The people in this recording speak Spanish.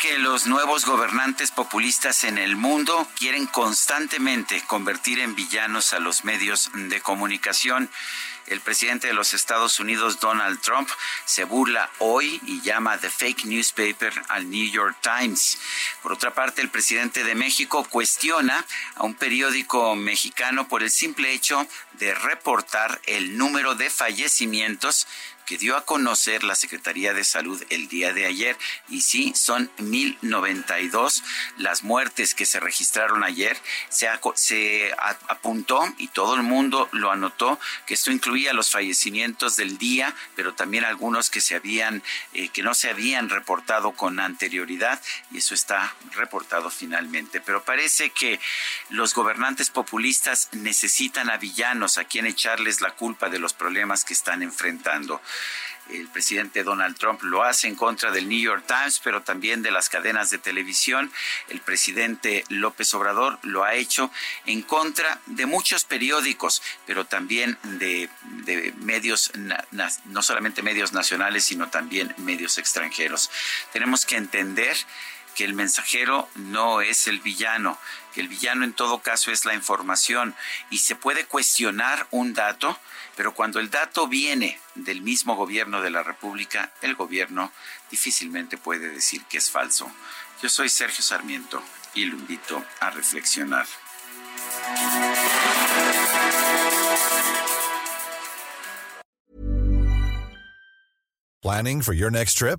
Que los nuevos gobernantes populistas en el mundo quieren constantemente convertir en villanos a los medios de comunicación. El presidente de los Estados Unidos, Donald Trump, se burla hoy y llama The Fake Newspaper al New York Times. Por otra parte, el presidente de México cuestiona a un periódico mexicano por el simple hecho de reportar el número de fallecimientos que dio a conocer la Secretaría de Salud el día de ayer. Y sí, son 1092 las muertes que se registraron ayer. Se, apuntó y todo el mundo lo anotó que esto incluía los fallecimientos del día, pero también algunos que se habían, eh, que no se habían reportado con anterioridad y eso está reportado finalmente. Pero parece que los gobernantes populistas necesitan a villanos a quien echarles la culpa de los problemas que están enfrentando. El presidente Donald Trump lo hace en contra del New York Times, pero también de las cadenas de televisión. El presidente López Obrador lo ha hecho en contra de muchos periódicos, pero también de, medios, no solamente medios nacionales, sino también medios extranjeros. Tenemos que entender que el mensajero no es el villano, que el villano en todo caso es la información y se puede cuestionar un dato pero cuando el dato viene del mismo gobierno de la República, el gobierno difícilmente puede decir que es falso. Yo soy Sergio Sarmiento y lo invito a reflexionar. Planning for your next trip?